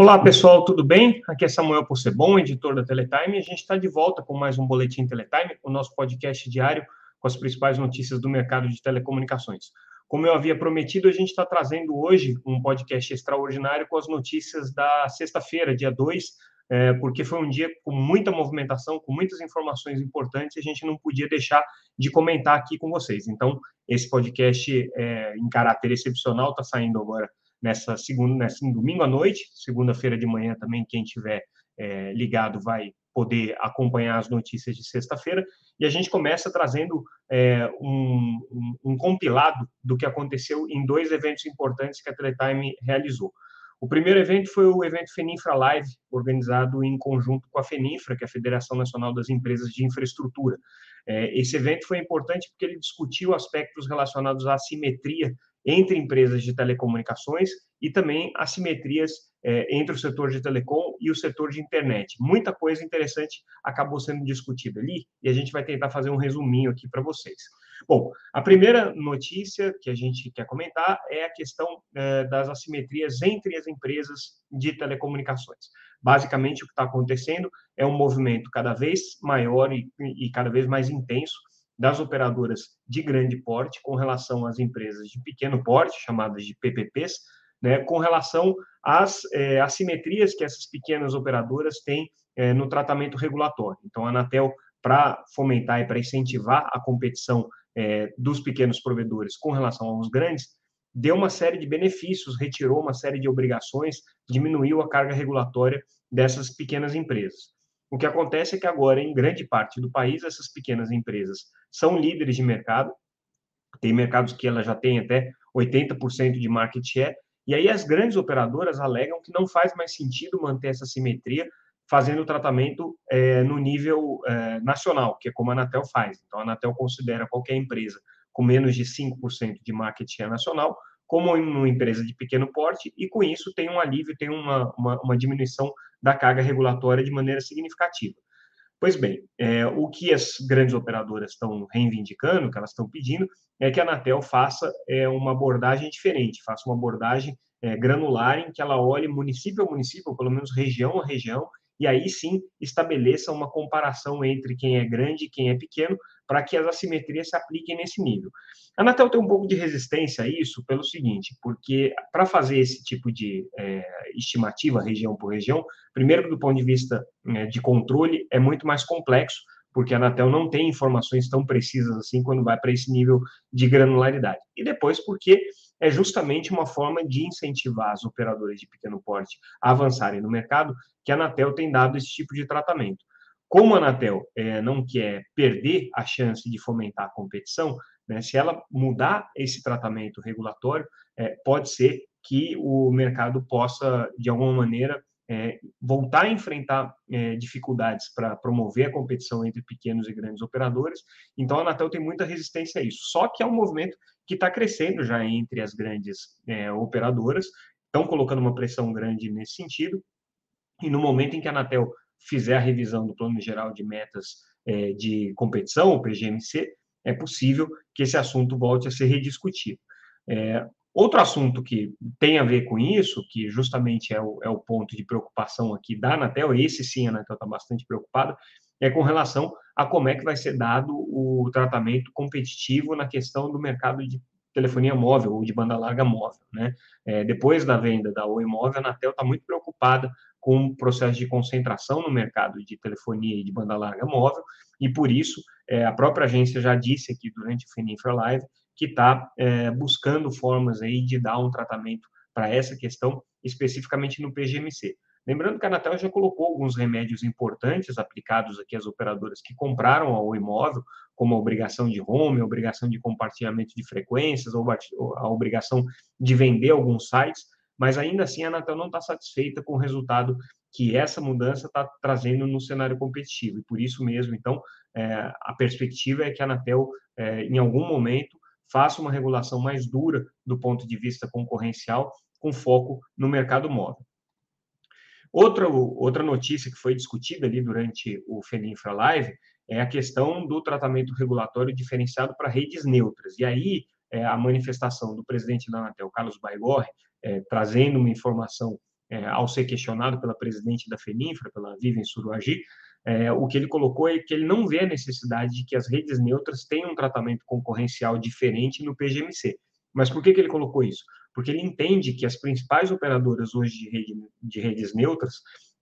Olá pessoal, tudo bem? Aqui é Samuel Possebon, editor da Teletime, a gente está de volta com mais um Boletim Teletime, o nosso podcast diário com as principais notícias do mercado de telecomunicações. Como eu havia prometido, a gente está trazendo hoje um podcast extraordinário com as notícias da sexta-feira, dia 2, é, porque foi um dia com muita movimentação, com muitas informações importantes, e a gente não podia deixar de comentar aqui com vocês. Então, esse podcast é, em caráter excepcional está saindo agora nessa segunda, nessa domingo à noite, segunda-feira de manhã também, quem tiver é, ligado vai poder acompanhar as notícias de sexta-feira. E a gente começa trazendo é, um, um, um, compilado do que aconteceu em dois eventos importantes que a Teletime realizou. O primeiro evento foi o evento Feninfra Live, organizado em conjunto com a Feninfra, que é a Federação Nacional das Empresas de Infraestrutura. É, esse evento foi importante porque ele discutiu aspectos relacionados à simetria entre empresas de telecomunicações e também assimetrias é, entre o setor de telecom e o setor de internet. Muita coisa interessante acabou sendo discutida ali e a gente vai tentar fazer um resuminho aqui para vocês. Bom, a primeira notícia que a gente quer comentar é a questão é, das assimetrias entre as empresas de telecomunicações. Basicamente, o que está acontecendo é um movimento cada vez maior e, e cada vez mais intenso das operadoras de grande porte com relação às empresas de pequeno porte, chamadas de PPPs, né, com relação às é, assimetrias que essas pequenas operadoras têm é, no tratamento regulatório. Então, a Anatel, para fomentar e para incentivar a competição é, dos pequenos provedores com relação aos grandes, deu uma série de benefícios, retirou uma série de obrigações, diminuiu a carga regulatória dessas pequenas empresas. O que acontece é que agora, em grande parte do país, essas pequenas empresas são líderes de mercado, tem mercados que ela já tem até 80% de market share, e aí as grandes operadoras alegam que não faz mais sentido manter essa simetria fazendo o tratamento é, no nível é, nacional, que é como a Anatel faz. Então, a Anatel considera qualquer empresa com menos de 5% de market share nacional como uma empresa de pequeno porte, e com isso tem um alívio, tem uma, uma, uma diminuição da carga regulatória de maneira significativa. Pois bem, é, o que as grandes operadoras estão reivindicando, que elas estão pedindo, é que a Anatel faça é, uma abordagem diferente, faça uma abordagem é, granular em que ela olhe município a município, ou pelo menos região a região, e aí sim estabeleça uma comparação entre quem é grande e quem é pequeno, para que as assimetrias se apliquem nesse nível. A Anatel tem um pouco de resistência a isso pelo seguinte, porque para fazer esse tipo de é, estimativa região por região, primeiro do ponto de vista é, de controle é muito mais complexo, porque a Anatel não tem informações tão precisas assim quando vai para esse nível de granularidade. E depois porque é justamente uma forma de incentivar as operadoras de pequeno porte a avançarem no mercado que a Anatel tem dado esse tipo de tratamento. Como a Anatel é, não quer perder a chance de fomentar a competição, né, se ela mudar esse tratamento regulatório, é, pode ser que o mercado possa, de alguma maneira, é, voltar a enfrentar é, dificuldades para promover a competição entre pequenos e grandes operadores. Então, a Anatel tem muita resistência a isso. Só que é um movimento que está crescendo já entre as grandes é, operadoras, estão colocando uma pressão grande nesse sentido. E no momento em que a Anatel fizer a revisão do Plano Geral de Metas é, de Competição, o PGMC, é possível que esse assunto volte a ser rediscutido. É, Outro assunto que tem a ver com isso, que justamente é o, é o ponto de preocupação aqui da Anatel, esse sim a Anatel está bastante preocupada, é com relação a como é que vai ser dado o tratamento competitivo na questão do mercado de telefonia móvel ou de banda larga móvel. Né? É, depois da venda da Oi Móvel, a Anatel está muito preocupada com o processo de concentração no mercado de telefonia e de banda larga móvel, e por isso é, a própria agência já disse aqui durante o Fininfra Live que está é, buscando formas aí de dar um tratamento para essa questão, especificamente no PGMC. Lembrando que a Anatel já colocou alguns remédios importantes aplicados aqui às operadoras que compraram o imóvel, como a obrigação de home, a obrigação de compartilhamento de frequências, ou a obrigação de vender alguns sites, mas ainda assim a Anatel não está satisfeita com o resultado que essa mudança está trazendo no cenário competitivo. E por isso mesmo, então, é, a perspectiva é que a Anatel, é, em algum momento, faça uma regulação mais dura do ponto de vista concorrencial, com foco no mercado móvel. Outra, outra notícia que foi discutida ali durante o FENINFRA Live é a questão do tratamento regulatório diferenciado para redes neutras. E aí, é, a manifestação do presidente da Anatel, Carlos Baigorre, é, trazendo uma informação é, ao ser questionado pela presidente da FENINFRA, pela Vivian Suruagi, é, o que ele colocou é que ele não vê a necessidade de que as redes neutras tenham um tratamento concorrencial diferente no PGMC. Mas por que, que ele colocou isso? Porque ele entende que as principais operadoras hoje de, rede, de redes neutras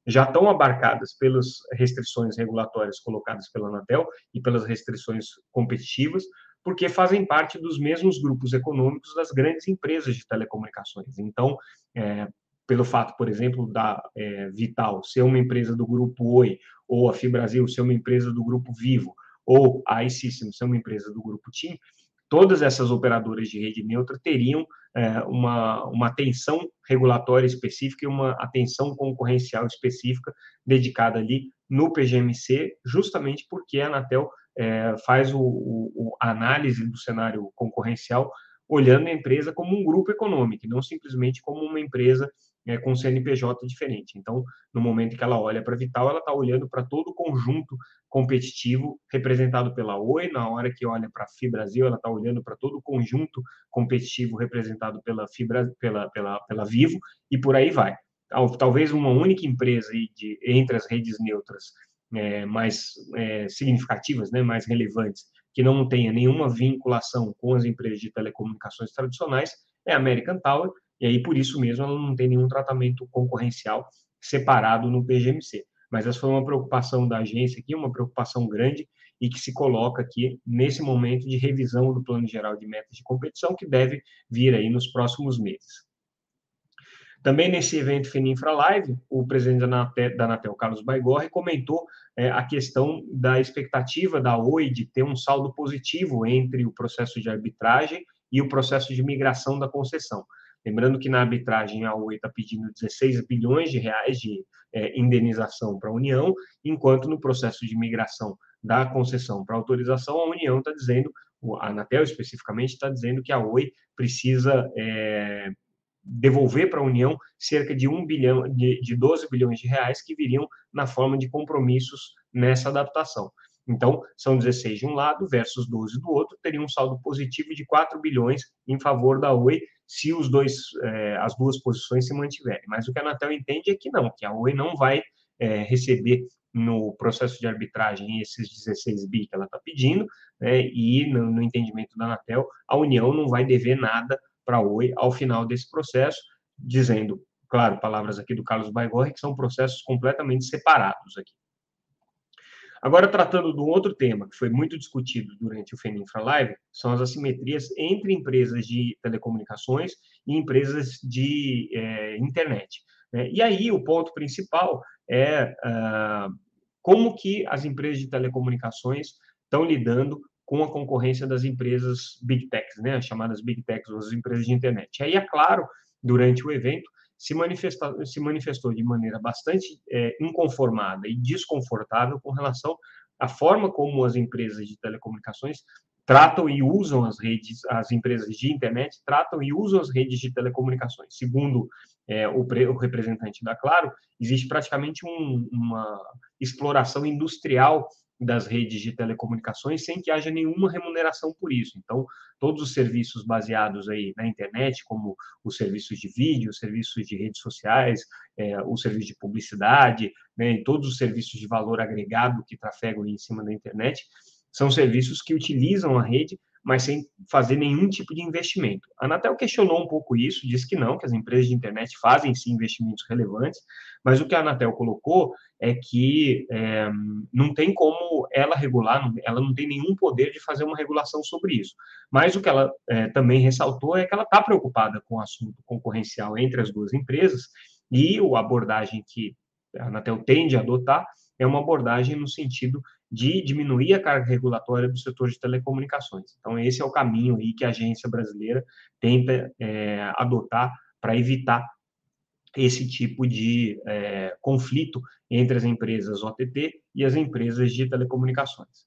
já estão abarcadas pelas restrições regulatórias colocadas pela Anatel e pelas restrições competitivas, porque fazem parte dos mesmos grupos econômicos das grandes empresas de telecomunicações. Então, é, pelo fato, por exemplo, da é, Vital ser uma empresa do grupo Oi, ou a Fibrasil ser uma empresa do grupo Vivo, ou a iSystem ser uma empresa do grupo TIM, todas essas operadoras de rede neutra teriam é, uma, uma atenção regulatória específica e uma atenção concorrencial específica dedicada ali no PGMC, justamente porque a Anatel é, faz o, o, a análise do cenário concorrencial olhando a empresa como um grupo econômico, não simplesmente como uma empresa é, com CNPJ diferente. Então, no momento que ela olha para Vital, ela está olhando para todo o conjunto competitivo representado pela Oi, na hora que olha para a Fibrasil, ela está olhando para todo o conjunto competitivo representado pela Fibra, pela, pela, pela Vivo, e por aí vai. Talvez uma única empresa de, entre as redes neutras é, mais é, significativas, né, mais relevantes, que não tenha nenhuma vinculação com as empresas de telecomunicações tradicionais, é a American Tower, e aí por isso mesmo ela não tem nenhum tratamento concorrencial separado no PGMC. Mas essa foi uma preocupação da agência aqui, uma preocupação grande e que se coloca aqui nesse momento de revisão do Plano Geral de Metas de Competição que deve vir aí nos próximos meses. Também nesse evento Feninfra Live, o presidente da Anatel, Carlos Baigorre, comentou é, a questão da expectativa da Oi de ter um saldo positivo entre o processo de arbitragem e o processo de migração da concessão. Lembrando que na arbitragem a Oi está pedindo 16 bilhões de reais de é, indenização para a União, enquanto no processo de migração da concessão para autorização, a União está dizendo, a Anatel especificamente está dizendo que a Oi precisa é, devolver para a União cerca de 1 bilhão, de, de 12 bilhões de reais que viriam na forma de compromissos nessa adaptação. Então, são 16 de um lado versus 12 do outro, teria um saldo positivo de 4 bilhões em favor da Oi, se os dois, é, as duas posições se mantiverem. Mas o que a Anatel entende é que não, que a Oi não vai é, receber no processo de arbitragem esses 16 bi que ela está pedindo, né, e no, no, entendimento da Anatel, a União não vai dever nada para a Oi ao final desse processo, dizendo, claro, palavras aqui do Carlos Baigorre, que são processos completamente separados aqui. Agora, tratando de um outro tema que foi muito discutido durante o FENINFRA Live, são as assimetrias entre empresas de telecomunicações e empresas de é, internet. Né? E aí, o ponto principal é uh, como que as empresas de telecomunicações estão lidando com a concorrência das empresas Big Techs, né? as chamadas Big Techs, ou as empresas de internet. E aí, é claro, durante o evento, se, manifesta, se manifestou de maneira bastante é, inconformada e desconfortável com relação à forma como as empresas de telecomunicações tratam e usam as redes, as empresas de internet tratam e usam as redes de telecomunicações. Segundo é, o, pre, o, representante da Claro, existe praticamente um, uma exploração industrial das redes de telecomunicações sem que haja nenhuma remuneração por isso. Então, todos os serviços baseados aí na internet, como os serviços de vídeo, os serviços de redes sociais, é, o serviço de publicidade, né, todos os serviços de valor agregado que trafegam em cima da internet, são serviços que utilizam a rede mas sem fazer nenhum tipo de investimento. A Anatel questionou um pouco isso, disse que não, que as empresas de internet fazem sim investimentos relevantes, mas o que a Anatel colocou é que é, não tem como ela regular, ela não tem nenhum poder de fazer uma regulação sobre isso. Mas o que ela é, também ressaltou é que ela está preocupada com o assunto concorrencial entre as duas empresas e a abordagem que a Anatel tende a adotar é uma abordagem no sentido de diminuir a carga regulatória do setor de telecomunicações. Então, esse é o caminho aí que a agência brasileira tenta é, adotar para evitar esse tipo de é, conflito entre as empresas OTT e as empresas de telecomunicações.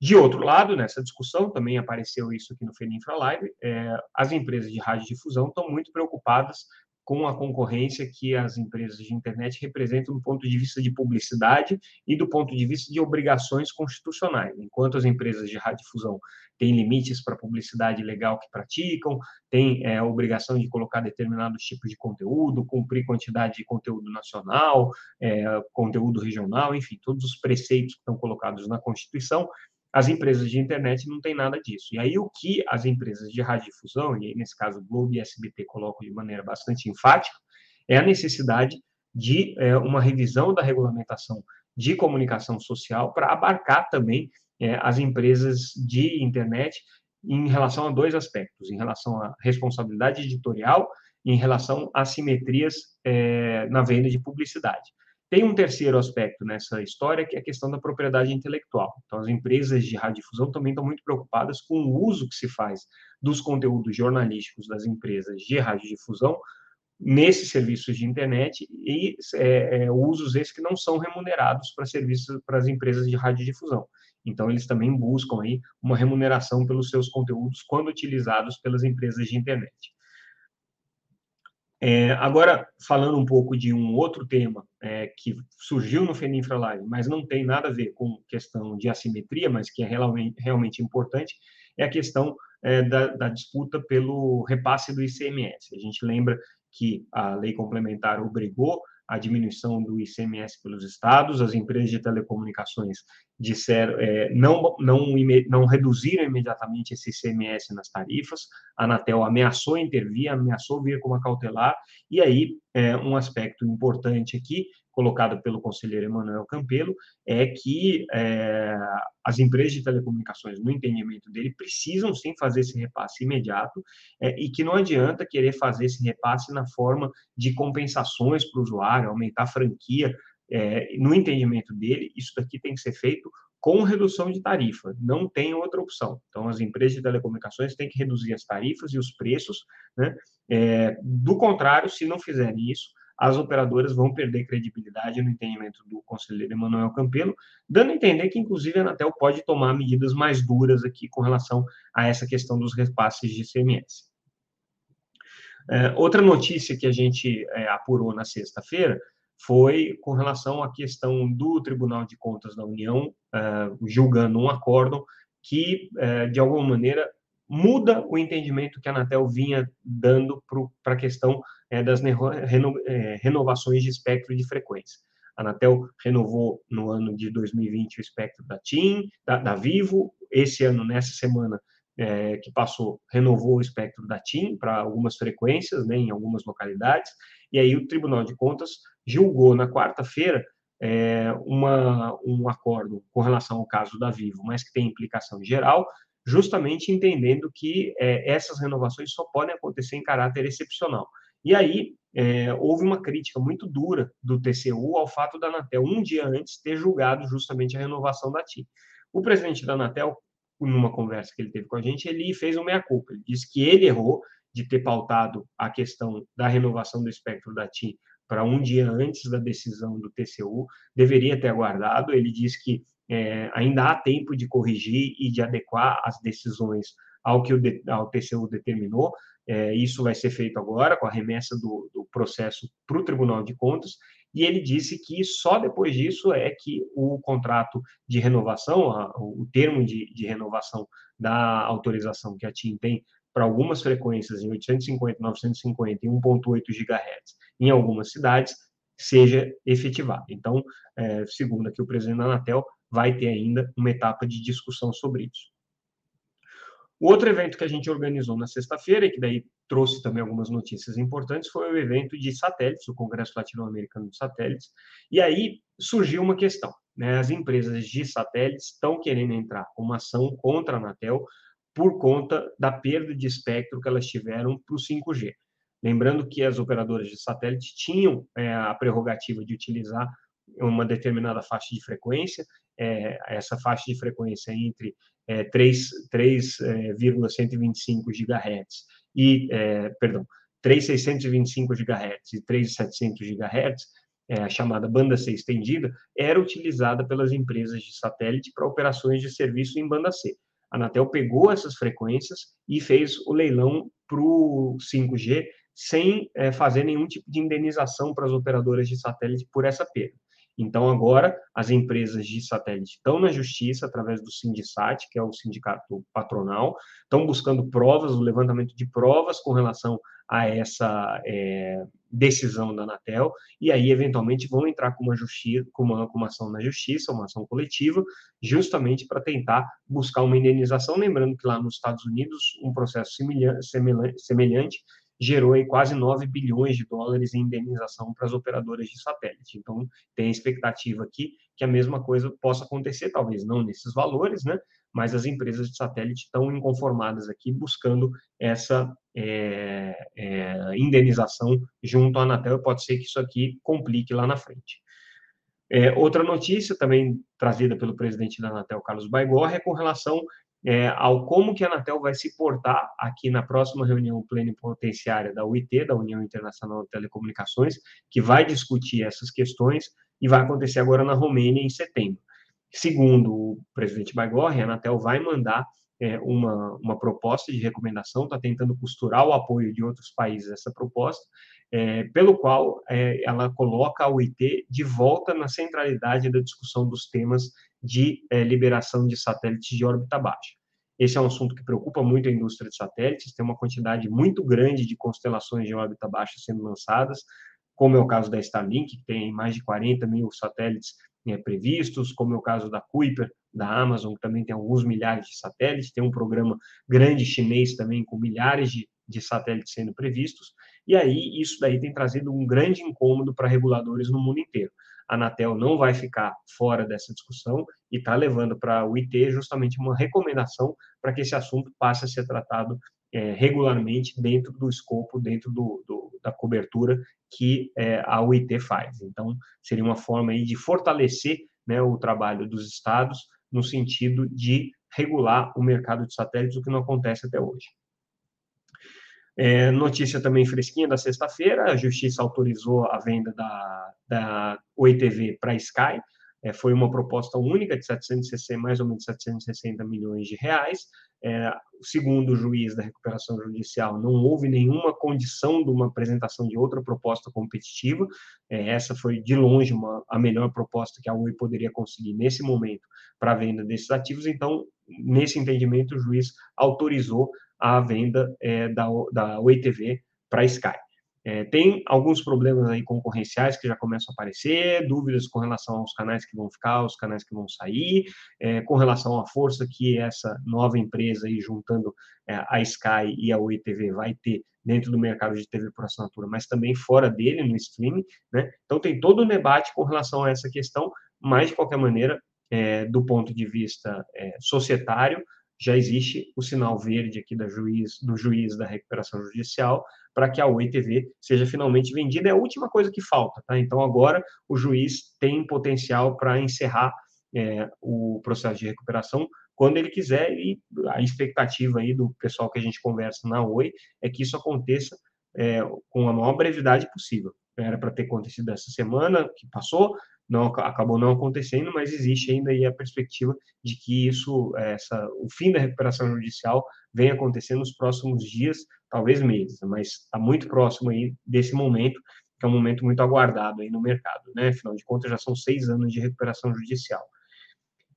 De outro lado, nessa discussão, também apareceu isso aqui no Feninfra Live, é, as empresas de radiodifusão estão muito preocupadas com a concorrência que as empresas de internet representam do ponto de vista de publicidade e do ponto de vista de obrigações constitucionais. Enquanto as empresas de radiodifusão têm limites para a publicidade legal que praticam, têm é, a obrigação de colocar determinados tipos de conteúdo, cumprir quantidade de conteúdo nacional, é, conteúdo regional, enfim, todos os preceitos que estão colocados na Constituição, as empresas de internet não têm nada disso. E aí o que as empresas de radiodifusão, e aí, nesse caso Globo e SBT colocam de maneira bastante enfática, é a necessidade de é, uma revisão da regulamentação de comunicação social para abarcar também é, as empresas de internet em relação a dois aspectos, em relação à responsabilidade editorial em relação a simetrias é, na venda de publicidade. Tem um terceiro aspecto nessa história, que é a questão da propriedade intelectual. Então, as empresas de radiodifusão também estão muito preocupadas com o uso que se faz dos conteúdos jornalísticos das empresas de radiodifusão nesses serviços de internet e é, é, usos esses que não são remunerados para serviços para as empresas de radiodifusão. Então, eles também buscam aí uma remuneração pelos seus conteúdos quando utilizados pelas empresas de internet. É, agora, falando um pouco de um outro tema é, que surgiu no FENINFRA Live, mas não tem nada a ver com questão de assimetria, mas que é realmente, realmente importante, é a questão é, da, da, disputa pelo repasse do ICMS. A gente lembra que a lei complementar obrigou a diminuição do ICMS pelos estados, as empresas de telecomunicações disseram, é, não, não, não reduziram imediatamente esse ICMS nas tarifas, a Anatel ameaçou intervir, ameaçou vir com uma cautelar, e aí é, um aspecto importante aqui colocado pelo conselheiro Emanuel Campelo, é que é, as empresas de telecomunicações, no entendimento dele, precisam sim fazer esse repasse imediato é, e que não adianta querer fazer esse repasse na forma de compensações para o usuário, aumentar a franquia. É, no entendimento dele, isso daqui tem que ser feito com redução de tarifa, não tem outra opção. Então, as empresas de telecomunicações têm que reduzir as tarifas e os preços, né? É, do contrário, se não fizerem isso, as operadoras vão perder credibilidade no entendimento do conselheiro Emanuel Campelo, dando a entender que, inclusive, a Anatel pode tomar medidas mais duras aqui com relação a essa questão dos repasses de CMS. É, outra notícia que a gente é, apurou na sexta-feira foi com relação à questão do Tribunal de Contas da União é, julgando um acórdão que, é, de alguma maneira, muda o entendimento que a Anatel vinha dando para a questão é, das reno, é, renovações de espectro de frequência. A Anatel renovou no ano de 2020 o espectro da TIM, da, da Vivo, esse ano, nessa semana é, que passou, renovou o espectro da TIM para algumas frequências, né, em algumas localidades, e aí o Tribunal de Contas julgou na quarta-feira é, uma, um acordo com relação ao caso da Vivo, mas que tem implicação geral, justamente entendendo que é, essas renovações só podem acontecer em caráter excepcional. E aí é, houve uma crítica muito dura do TCU ao fato da Anatel, um dia antes, ter julgado justamente a renovação da TIM. O presidente da Anatel, numa conversa que ele teve com a gente, ele fez uma meia-culpa. Ele disse que ele errou de ter pautado a questão da renovação do espectro da TIM para um dia antes da decisão do TCU, deveria ter aguardado. Ele disse que é, ainda há tempo de corrigir e de adequar as decisões ao que o, ao TCU determinou. É, isso vai ser feito agora com a remessa do, do processo para o Tribunal de Contas. E ele disse que só depois disso é que o contrato de renovação, a, o termo de, de renovação da autorização que a TIM tem para algumas frequências em 850, 950 e 1.8 GHz em algumas cidades, seja efetivado. Então, é, segundo aqui o presidente da Anatel, vai ter ainda uma etapa de discussão sobre isso. O outro evento que a gente organizou na sexta-feira, e que daí trouxe também algumas notícias importantes, foi o evento de satélites, o Congresso Latino-Americano de Satélites. E aí surgiu uma questão. Né? As empresas de satélites estão querendo entrar com uma ação contra a Anatel por conta da perda de espectro que elas tiveram para o 5G. Lembrando que as operadoras de satélite tinham é, a prerrogativa de utilizar uma determinada faixa de frequência, é, essa faixa de frequência entre é, 3,125 GHz e, é, perdão, 3,625 GHz e 3,700 GHz, é, a chamada banda C estendida, era utilizada pelas empresas de satélite para operações de serviço em banda C. A Anatel pegou essas frequências e fez o leilão para o 5G sem é, fazer nenhum tipo de indenização para as operadoras de satélite por essa perda. Então, agora, as empresas de satélite estão na justiça, através do Sindisat, que é o sindicato patronal, estão buscando provas, o levantamento de provas com relação a essa é, decisão da Anatel, e aí, eventualmente, vão entrar com uma, com, uma, com uma ação na justiça, uma ação coletiva, justamente para tentar buscar uma indenização. Lembrando que lá nos Estados Unidos, um processo semelhante gerou aí quase 9 bilhões de dólares em indenização para as operadoras de satélite. Então, tem a expectativa aqui que a mesma coisa possa acontecer, talvez não nesses valores, né? Mas as empresas de satélite estão inconformadas aqui, buscando essa é, é, indenização junto à Anatel. Pode ser que isso aqui complique lá na frente. É, outra notícia, também trazida pelo presidente da Anatel, Carlos Baigorre, é com relação é, ao como que a Anatel vai se portar aqui na próxima reunião plenipotenciária da UIT, da União Internacional de Telecomunicações, que vai discutir essas questões e vai acontecer agora na Romênia em setembro. Segundo o presidente Baigorre, a Anatel vai mandar é, uma, uma proposta de recomendação, está tentando costurar o apoio de outros países essa proposta, é, pelo qual é, ela coloca a UIT de volta na centralidade da discussão dos temas de é, liberação de satélites de órbita baixa. Esse é um assunto que preocupa muito a indústria de satélites, tem uma quantidade muito grande de constelações de órbita baixa sendo lançadas, como é o caso da Starlink, que tem mais de 40 mil satélites é, previstos, como é o caso da Kuiper, da Amazon, que também tem alguns milhares de satélites, tem um programa grande chinês também com milhares de, de satélites sendo previstos, e aí isso daí tem trazido um grande incômodo para reguladores no mundo inteiro. A Anatel não vai ficar fora dessa discussão e está levando para o IT justamente uma recomendação para que esse assunto passe a ser tratado é, regularmente dentro do escopo, dentro do, do da cobertura que é, a UIT faz. Então, seria uma forma aí de fortalecer né, o trabalho dos estados no sentido de regular o mercado de satélites, o que não acontece até hoje. É, notícia também fresquinha da sexta-feira, a Justiça autorizou a venda da, da OITV para Sky, é, foi uma proposta única de 760, mais ou menos 760 milhões de reais. É, segundo o juiz da recuperação judicial, não houve nenhuma condição de uma apresentação de outra proposta competitiva. É, essa foi, de longe, uma, a melhor proposta que a Oi poderia conseguir nesse momento para a venda desses ativos. Então, nesse entendimento, o juiz autorizou a venda é, da, da Oi TV para a Sky. É, tem alguns problemas aí concorrenciais que já começam a aparecer, dúvidas com relação aos canais que vão ficar, os canais que vão sair, é, com relação à força que essa nova empresa aí, juntando é, a Sky e a Oi TV, vai ter dentro do mercado de TV por assinatura, mas também fora dele, no streaming, né? Então tem todo o debate com relação a essa questão, mas de qualquer maneira, é, do ponto de vista é, societário, já existe o sinal verde aqui da juiz, do juiz da recuperação judicial para que a Oi TV seja finalmente vendida. É a última coisa que falta, tá? Então agora o juiz tem potencial para encerrar é, o processo de recuperação quando ele quiser e a expectativa aí do pessoal que a gente conversa na Oi é que isso aconteça é, com a maior brevidade possível. Era para ter acontecido essa semana que passou, não acabou não acontecendo, mas existe ainda aí a perspectiva de que isso, essa, o fim da recuperação judicial venha acontecer nos próximos dias, talvez meses, mas está muito próximo aí desse momento, que é um momento muito aguardado aí no mercado, né? Afinal de contas, já são seis anos de recuperação judicial.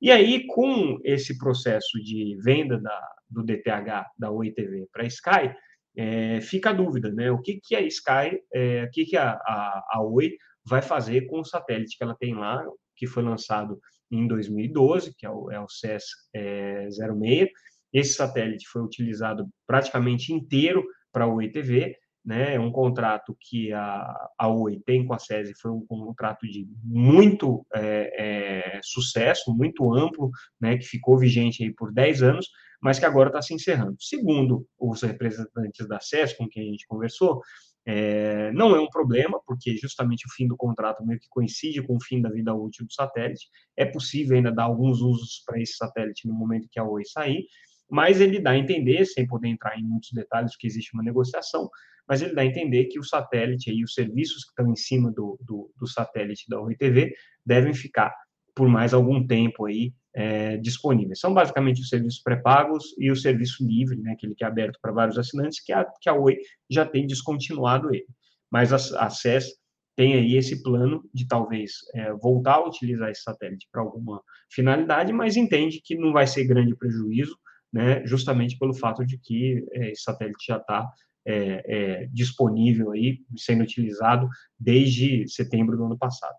E aí, com esse processo de venda da, do DTH da Oi TV para a Sky, é, fica a dúvida, né? O que, que a Sky, é, o que, que a, a, a Oi vai fazer com o satélite que ela tem lá, que foi lançado em 2012, que é o, é o CES é, 06. Esse satélite foi utilizado praticamente inteiro para a Oi TV, né? É um contrato que a, a Oi tem com a SESI foi um contrato de muito é, é, sucesso, muito amplo, né? Que ficou vigente aí por 10 anos, mas que agora está se encerrando. Segundo os representantes da SES com quem a gente conversou, é, não é um problema, porque justamente o fim do contrato meio que coincide com o fim da vida útil do satélite. É possível ainda dar alguns usos para esse satélite no momento que a Oi sair, mas ele dá a entender, sem poder entrar em muitos detalhes, que existe uma negociação, mas ele dá a entender que o satélite e os serviços que estão em cima do, do, do satélite da Oi TV devem ficar por mais algum tempo aí é, disponíveis. São basicamente os serviços pré-pagos e o serviço livre, né, aquele que é aberto para vários assinantes, que a, que a Oi já tem descontinuado ele. Mas a, a SES tem aí esse plano de talvez é, voltar a utilizar esse satélite para alguma finalidade, mas entende que não vai ser grande prejuízo, né, justamente pelo fato de que é, esse satélite já está é, é, disponível aí, sendo utilizado desde setembro do ano passado.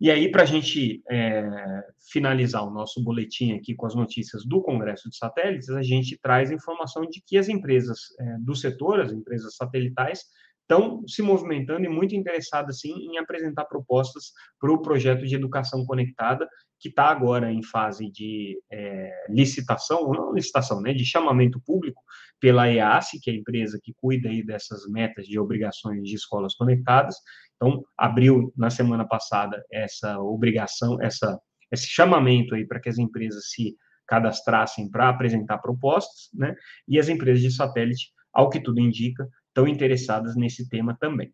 E aí, para a gente é, finalizar o nosso boletim aqui com as notícias do Congresso de Satélites, a gente traz informação de que as empresas é, do setor, as empresas satelitais, estão se movimentando e muito interessadas, sim, em apresentar propostas para o projeto de educação conectada, que está agora em fase de é, licitação, não licitação, né, de chamamento público pela EASE, que é a empresa que cuida aí dessas metas de obrigações de escolas conectadas. Então, abriu na semana passada essa obrigação, essa, esse chamamento aí para que as empresas se cadastrassem para apresentar propostas, né? E as empresas de satélite, ao que tudo indica, estão interessadas nesse tema também.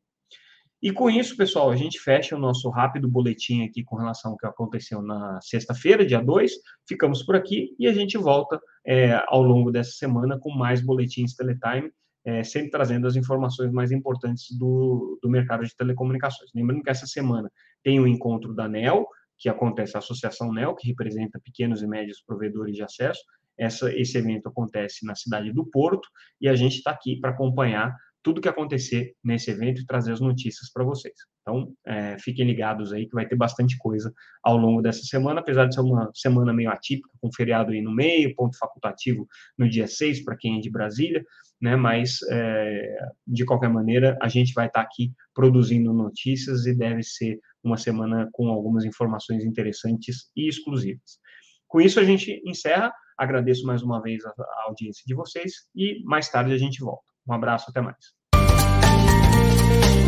E com isso, pessoal, a gente fecha o nosso rápido boletim aqui com relação ao que aconteceu na sexta-feira, dia 2. Ficamos por aqui e a gente volta é, ao longo dessa semana com mais boletins Teletime, é, sempre trazendo as informações mais importantes do, do mercado de telecomunicações. Lembrando que essa semana tem o encontro da NEL, que acontece a Associação NEL, que representa pequenos e médios provedores de acesso. Essa, esse evento acontece na cidade do Porto e a gente está aqui para acompanhar tudo que acontecer nesse evento e trazer as notícias para vocês. Então, é, fiquem ligados aí que vai ter bastante coisa ao longo dessa semana, apesar de ser uma semana meio atípica, com feriado aí no meio, ponto facultativo no dia 6 para quem é de Brasília, né? Mas, é, de qualquer maneira, a gente vai estar tá aqui produzindo notícias e deve ser uma semana com algumas informações interessantes e exclusivas. Com isso, a gente encerra. Agradeço mais uma vez a, a audiência de vocês e mais tarde a gente volta. Um abraço, até mais.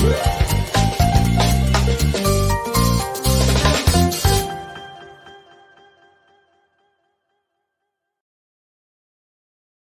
Yeah.